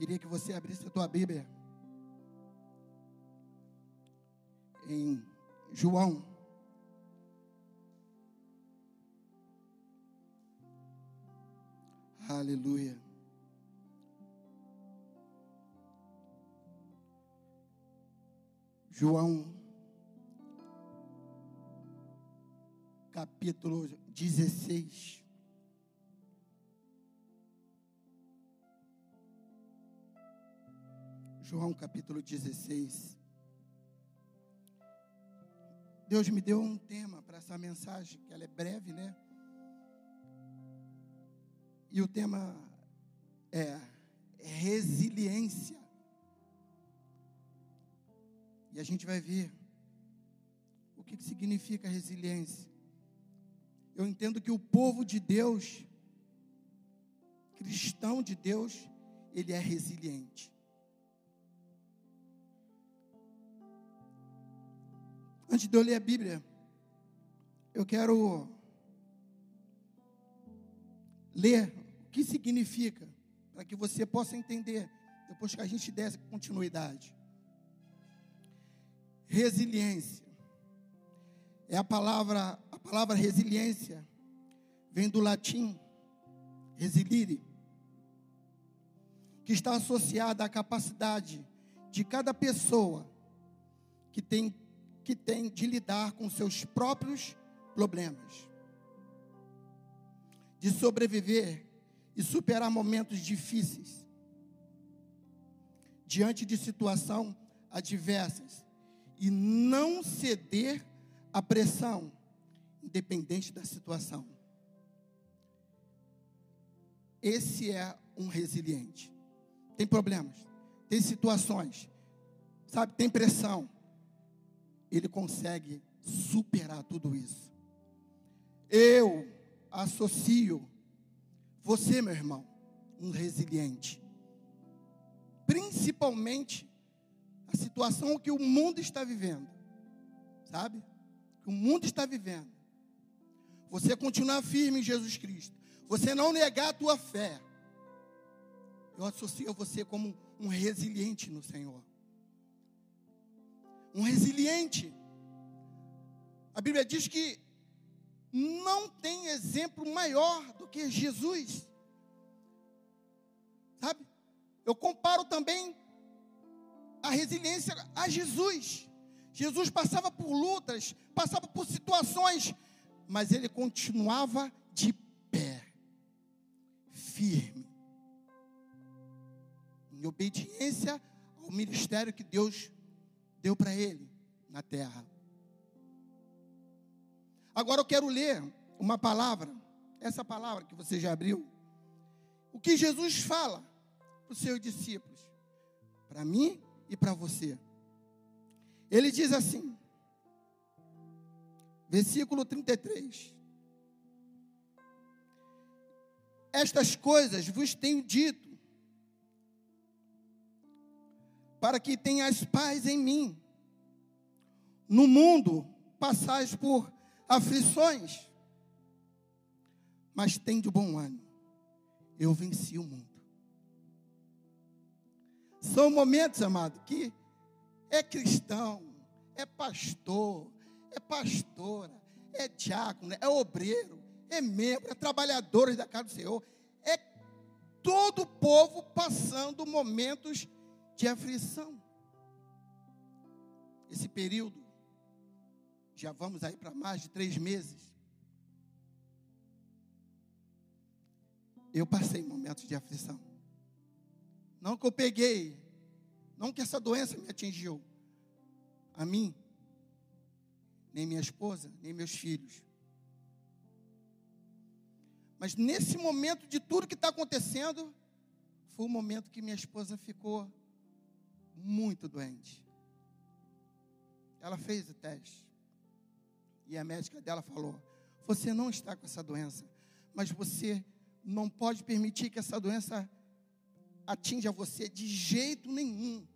Queria que você abrisse a tua Bíblia em João. Aleluia. João, capítulo 16. João capítulo 16. Deus me deu um tema para essa mensagem, que ela é breve, né? E o tema é resiliência. E a gente vai ver o que, que significa resiliência. Eu entendo que o povo de Deus, cristão de Deus, ele é resiliente. Antes de eu ler a Bíblia, eu quero ler o que significa, para que você possa entender, depois que a gente der continuidade. Resiliência. É a palavra, a palavra resiliência vem do latim resilire, que está associada à capacidade de cada pessoa que tem que tem de lidar com seus próprios problemas, de sobreviver e superar momentos difíceis diante de situação adversas e não ceder à pressão, independente da situação. Esse é um resiliente. Tem problemas, tem situações, sabe, tem pressão ele consegue superar tudo isso. Eu associo você, meu irmão, um resiliente. Principalmente a situação que o mundo está vivendo. Sabe? Que o mundo está vivendo. Você continuar firme em Jesus Cristo. Você não negar a tua fé. Eu associo você como um resiliente no Senhor um resiliente. A Bíblia diz que não tem exemplo maior do que Jesus. Sabe? Eu comparo também a resiliência a Jesus. Jesus passava por lutas, passava por situações, mas ele continuava de pé, firme, em obediência ao ministério que Deus deu para ele na terra. Agora eu quero ler uma palavra, essa palavra que você já abriu. O que Jesus fala para os seus discípulos, para mim e para você. Ele diz assim, versículo 33. Estas coisas vos tenho dito, para que tenhas paz em mim. No mundo passais por aflições, mas tem de bom ânimo. Eu venci o mundo. São momentos, amado, que é cristão, é pastor, é pastora, é diácono, é obreiro, é membro, é trabalhadores da casa do Senhor, é todo o povo passando momentos de aflição. Esse período, já vamos aí para mais de três meses. Eu passei momentos de aflição. Não que eu peguei, não que essa doença me atingiu, a mim, nem minha esposa, nem meus filhos. Mas nesse momento de tudo que está acontecendo, foi o momento que minha esposa ficou muito doente. Ela fez o teste. E a médica dela falou: Você não está com essa doença, mas você não pode permitir que essa doença atinja você de jeito nenhum.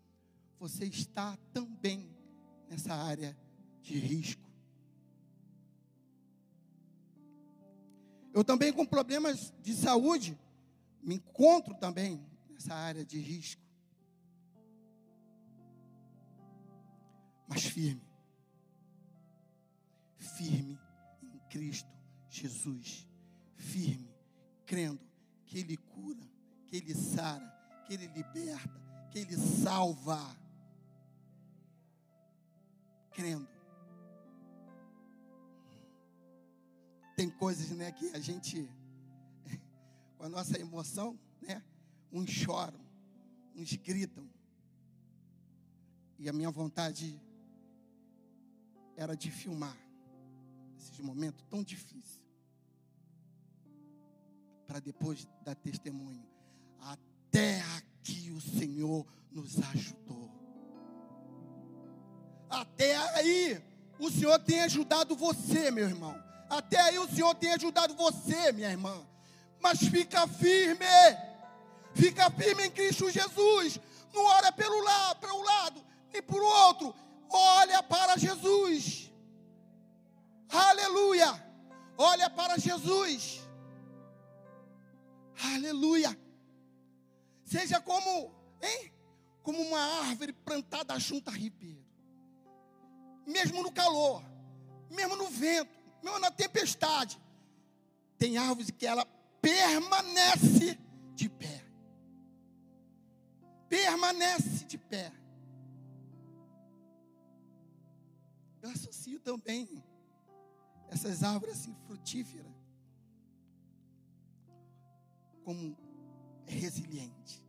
Você está também nessa área de risco. Eu também com problemas de saúde me encontro também nessa área de risco. Firme. Firme em Cristo Jesus. Firme, crendo que Ele cura, que Ele sara, que Ele liberta, que Ele salva. Crendo. Tem coisas, né, que a gente, com a nossa emoção, né, uns choram, uns gritam. E a minha vontade era de filmar esses momentos tão difíceis. Para depois dar testemunho. Até aqui o Senhor nos ajudou. Até aí o Senhor tem ajudado você, meu irmão. Até aí o Senhor tem ajudado você, minha irmã. Mas fica firme. Fica firme em Cristo Jesus. Não olha pelo lado, para um lado, nem o outro. Olha para Jesus. Aleluia. Olha para Jesus. Aleluia. Seja como, hein? Como uma árvore plantada junto a ribeiro. Mesmo no calor, mesmo no vento, mesmo na tempestade. Tem árvores que ela permanece de pé. Permanece de pé. Eu associo também essas árvores assim frutíferas como resiliente.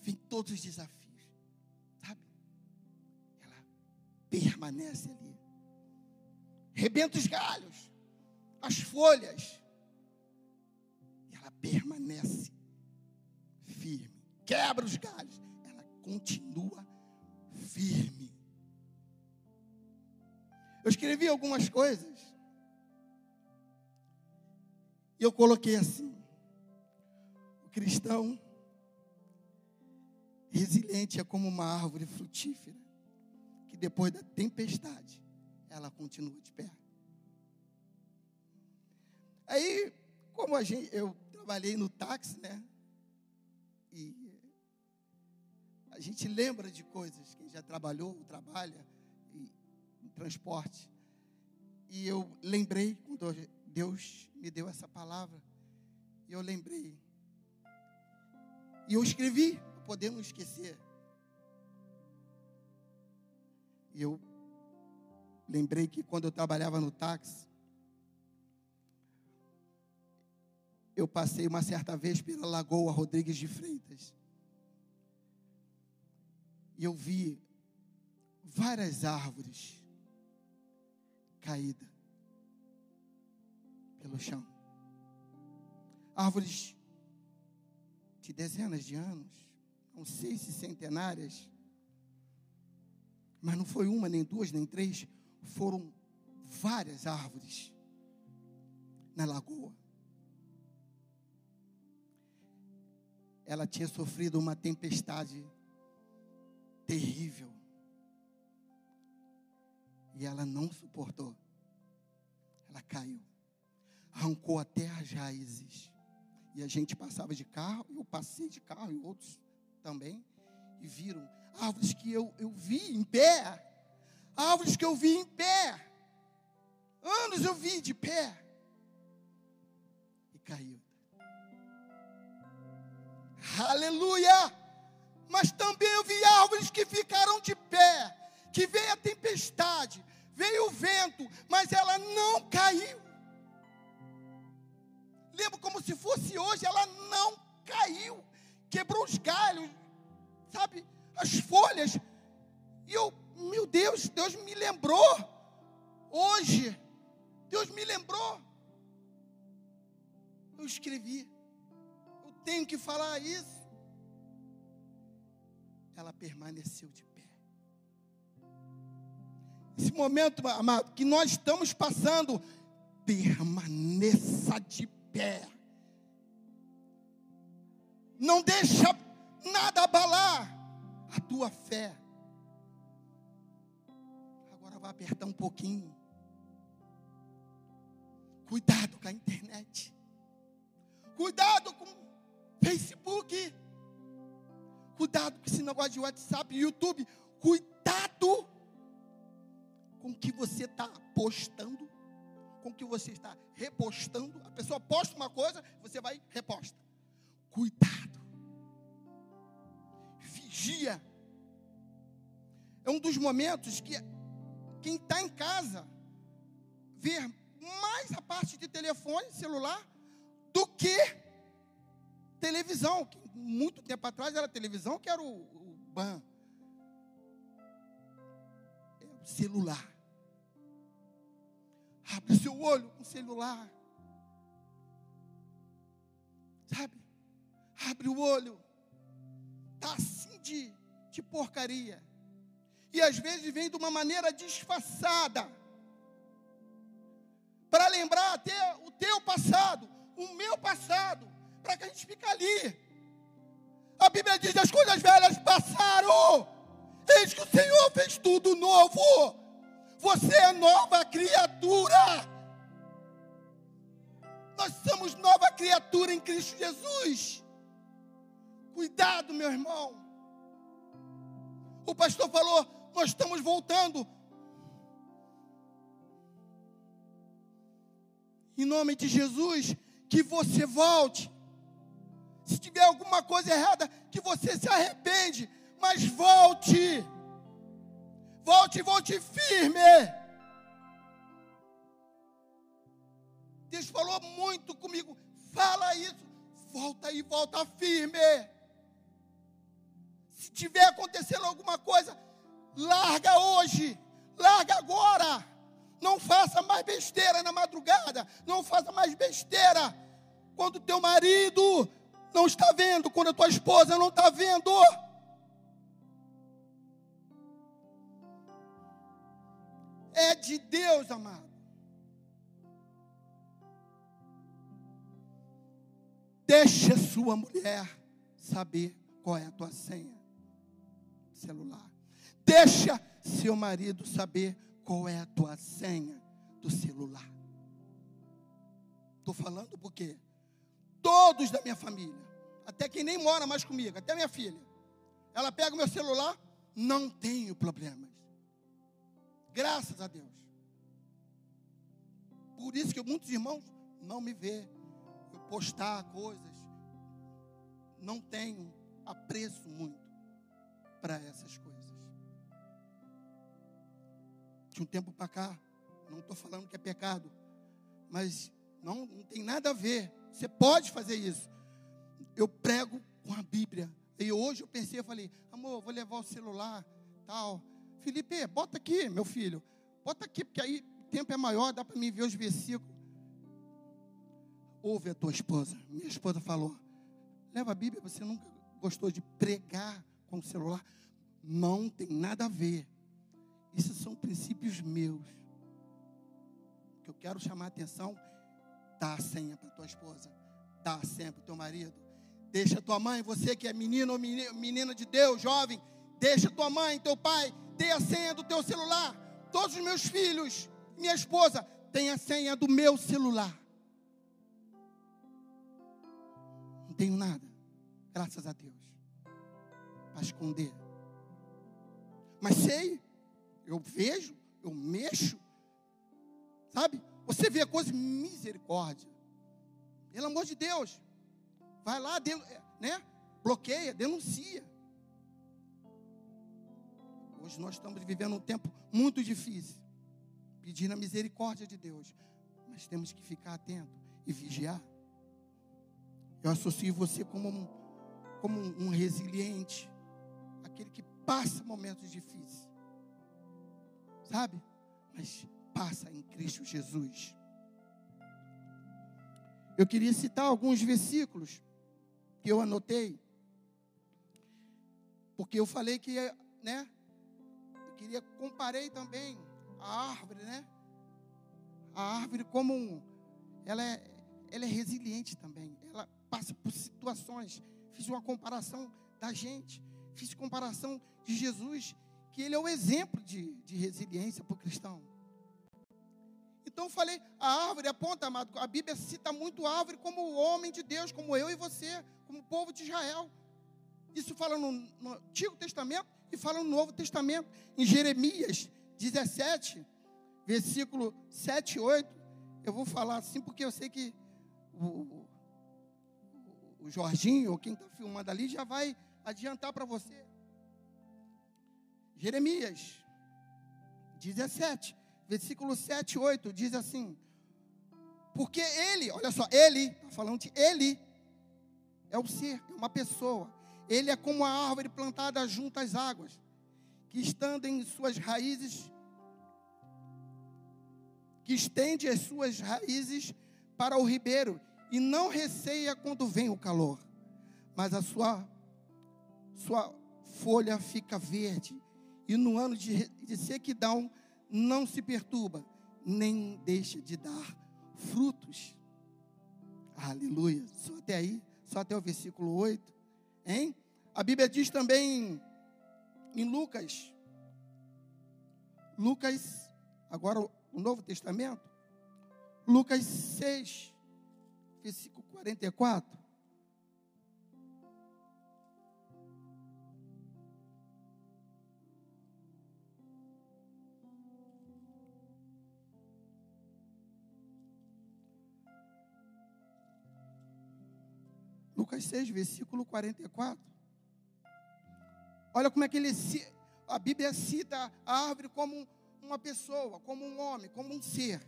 Vem todos os desafios, sabe? Ela permanece ali. Rebenta os galhos, as folhas. Ela permanece firme. Quebra os galhos. Ela continua firme. Eu escrevi algumas coisas. E eu coloquei assim: o cristão resiliente é como uma árvore frutífera, que depois da tempestade, ela continua de pé. Aí, como a gente, eu trabalhei no táxi, né? E a gente lembra de coisas, quem já trabalhou, trabalha em transporte. E eu lembrei quando Deus me deu essa palavra. E eu lembrei. E eu escrevi, para poder não esquecer. E eu lembrei que quando eu trabalhava no táxi, eu passei uma certa vez pela Lagoa Rodrigues de Freitas. E eu vi várias árvores caídas pelo chão. Árvores de dezenas de anos, não sei se centenárias, mas não foi uma, nem duas, nem três, foram várias árvores na lagoa. Ela tinha sofrido uma tempestade terrível. E ela não suportou. Ela caiu arrancou até as raízes. E a gente passava de carro, eu passei de carro e outros também, e viram árvores que eu, eu vi em pé, árvores que eu vi em pé, anos eu vi de pé, e caiu. Aleluia! Mas também eu vi árvores que ficaram de pé, que veio a tempestade, veio o vento, mas ela não caiu lembro como se fosse hoje, ela não caiu, quebrou os galhos, sabe, as folhas. E eu, meu Deus, Deus me lembrou hoje. Deus me lembrou. Eu escrevi. Eu tenho que falar isso. Ela permaneceu de pé. Esse momento, amado, que nós estamos passando, permaneça de pé. Não deixa nada abalar a tua fé. Agora vai apertar um pouquinho. Cuidado com a internet. Cuidado com Facebook. Cuidado com esse negócio de WhatsApp YouTube. Cuidado com que você está postando, com que você está repostando. A pessoa posta uma coisa, você vai e reposta. Cuidado. Vigia. É um dos momentos que quem está em casa vê mais a parte de telefone, celular, do que televisão. Muito tempo atrás era televisão, que era o, o ban. Celular. Abre o seu olho com celular. Sabe? Abre o olho. Está assim de, de porcaria. E às vezes vem de uma maneira disfarçada. Para lembrar até o teu passado, o meu passado, para que a gente fique ali. A Bíblia diz: as coisas velhas passaram. Eis que o Senhor fez tudo novo. Você é nova criatura. Nós somos nova criatura em Cristo Jesus. Cuidado, meu irmão. O pastor falou: nós estamos voltando. Em nome de Jesus, que você volte. Se tiver alguma coisa errada, que você se arrepende, mas volte. Volte, volte firme. Deus falou muito comigo. Fala isso. Volta e volta firme. Se tiver acontecendo alguma coisa, larga hoje. Larga agora. Não faça mais besteira na madrugada. Não faça mais besteira quando teu marido não está vendo, quando a tua esposa não está vendo. É de Deus, amado. Deixa sua mulher saber qual é a tua senha celular. Deixa seu marido saber qual é a tua senha do celular. Estou falando porque todos da minha família, até quem nem mora mais comigo, até minha filha, ela pega o meu celular, não tenho problemas. Graças a Deus. Por isso que muitos irmãos não me vê eu postar coisas. Não tenho apreço muito para essas coisas. De um tempo para cá, não estou falando que é pecado, mas não, não tem nada a ver. Você pode fazer isso. Eu prego com a Bíblia. E hoje eu pensei, eu falei, amor, vou levar o celular, tal. Felipe, bota aqui, meu filho. Bota aqui, porque aí o tempo é maior, dá para mim ver os versículos. Ouve a tua esposa. Minha esposa falou: leva a Bíblia, você nunca gostou de pregar com o celular. Não tem nada a ver. Isso são princípios meus. Que eu quero chamar a atenção. Dá a senha para tua esposa. Dá a senha para o teu marido. Deixa tua mãe, você que é menino ou menina de Deus, jovem, deixa tua mãe, teu pai dê a senha do teu celular. Todos os meus filhos, minha esposa, tem a senha do meu celular. Não tenho nada, graças a Deus, para esconder. Mas sei, eu vejo, eu mexo, sabe? Você vê a coisa, misericórdia. Pelo amor de Deus, vai lá, né? Bloqueia, denuncia. Nós estamos vivendo um tempo muito difícil, pedindo a misericórdia de Deus, mas temos que ficar atento e vigiar. Eu associo você como um, como um resiliente, aquele que passa momentos difíceis, sabe? Mas passa em Cristo Jesus. Eu queria citar alguns versículos que eu anotei, porque eu falei que, né, queria comparei também a árvore, né? A árvore como um, ela é, ela é resiliente também. Ela passa por situações. Fiz uma comparação da gente. Fiz comparação de Jesus, que ele é o exemplo de, de resiliência para o cristão. Então falei, a árvore aponta, amado, a Bíblia cita muito a árvore como o homem de Deus, como eu e você, como o povo de Israel. Isso fala no, no Antigo Testamento e fala no Novo Testamento. Em Jeremias 17, versículo 7 e 8. Eu vou falar assim porque eu sei que o, o Jorginho, ou quem está filmando ali, já vai adiantar para você. Jeremias 17, versículo 7 e 8, diz assim: Porque ele, olha só, ele, está falando de ele, é o ser, é uma pessoa. Ele é como a árvore plantada junto às águas, que estando em suas raízes, que estende as suas raízes para o ribeiro e não receia quando vem o calor, mas a sua, sua folha fica verde, e no ano de, de sequidão não se perturba, nem deixa de dar frutos. Aleluia. Só até aí, só até o versículo 8. Hein? A Bíblia diz também em Lucas, Lucas, agora o Novo Testamento, Lucas 6, versículo 44. Lucas 6, versículo 44. Olha como é que ele a Bíblia cita a árvore como uma pessoa, como um homem, como um ser.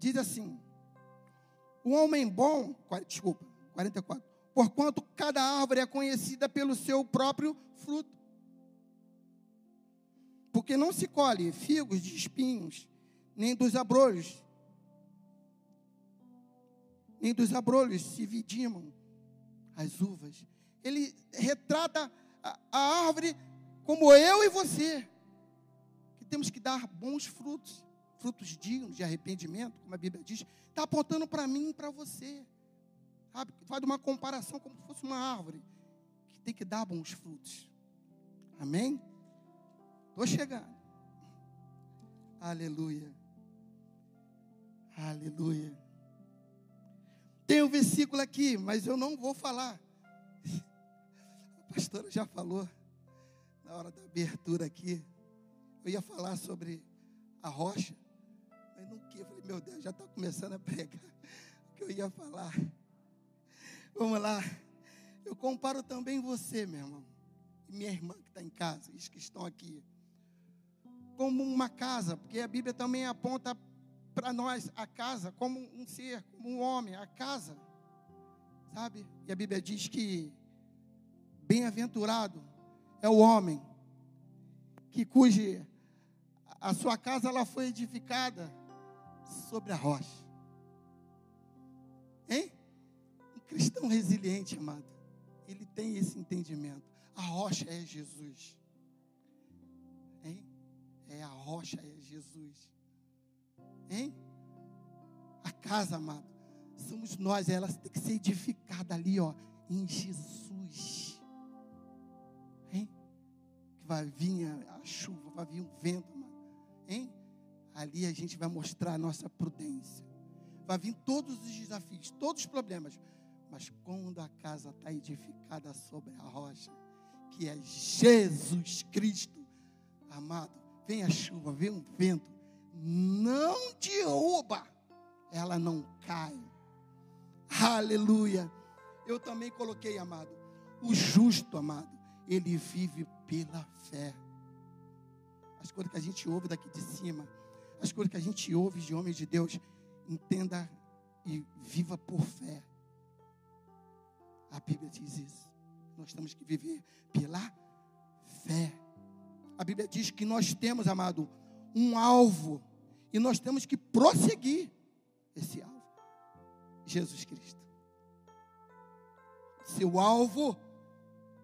Diz assim: o homem bom, desculpa, 44. Porquanto cada árvore é conhecida pelo seu próprio fruto. Porque não se colhe figos de espinhos, nem dos abrolhos, nem dos abrolhos se vidimam as uvas. Ele retrata a, a árvore como eu e você, que temos que dar bons frutos frutos dignos de arrependimento, como a Bíblia diz, está apontando para mim e para você. Sabe? Faz uma comparação como se fosse uma árvore que tem que dar bons frutos. Amém? Estou chegando. Aleluia. Aleluia. Tem um versículo aqui, mas eu não vou falar. A pastora já falou na hora da abertura aqui. Eu ia falar sobre a rocha. Mas não que, eu falei, meu Deus, já está começando a pregar o que eu ia falar. Vamos lá. Eu comparo também você, meu irmão, e minha irmã que está em casa, os que estão aqui, como uma casa, porque a Bíblia também aponta para nós a casa como um ser, como um homem, a casa, sabe? E a Bíblia diz que bem-aventurado é o homem que cuja a sua casa ela foi edificada sobre a rocha. Hein? Um cristão resiliente, amado, ele tem esse entendimento. A rocha é Jesus. Hein? É a rocha é Jesus. Hein? A casa, amado, somos nós, ela tem que ser edificada ali, ó, em Jesus. Hein? Que vai vir a chuva, vai vir um vento, amado. Hein? ali a gente vai mostrar a nossa prudência. Vai vir todos os desafios, todos os problemas. Mas quando a casa está edificada sobre a rocha, que é Jesus Cristo, amado, vem a chuva, vem um vento, não derruba, ela não cai. Aleluia. Eu também coloquei, amado, o justo, amado, ele vive pela fé. As coisas que a gente ouve daqui de cima, as coisas que a gente ouve de homens de Deus, entenda e viva por fé. A Bíblia diz isso. Nós temos que viver pela fé. A Bíblia diz que nós temos, amado, um alvo e nós temos que prosseguir esse alvo. Jesus Cristo. Seu alvo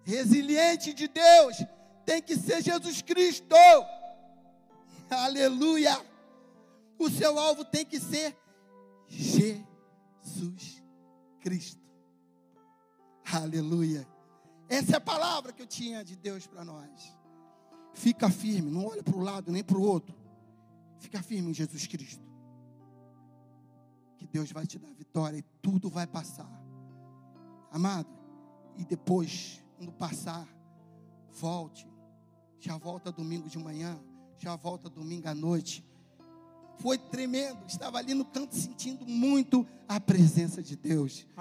resiliente de Deus tem que ser Jesus Cristo. Aleluia o seu alvo tem que ser Jesus Cristo. Aleluia. Essa é a palavra que eu tinha de Deus para nós. Fica firme, não olha para o lado nem para o outro. Fica firme em Jesus Cristo. Que Deus vai te dar vitória e tudo vai passar. Amado, e depois, Quando passar, volte. Já volta domingo de manhã, já volta domingo à noite. Foi tremendo. Estava ali no canto sentindo muito a presença de Deus.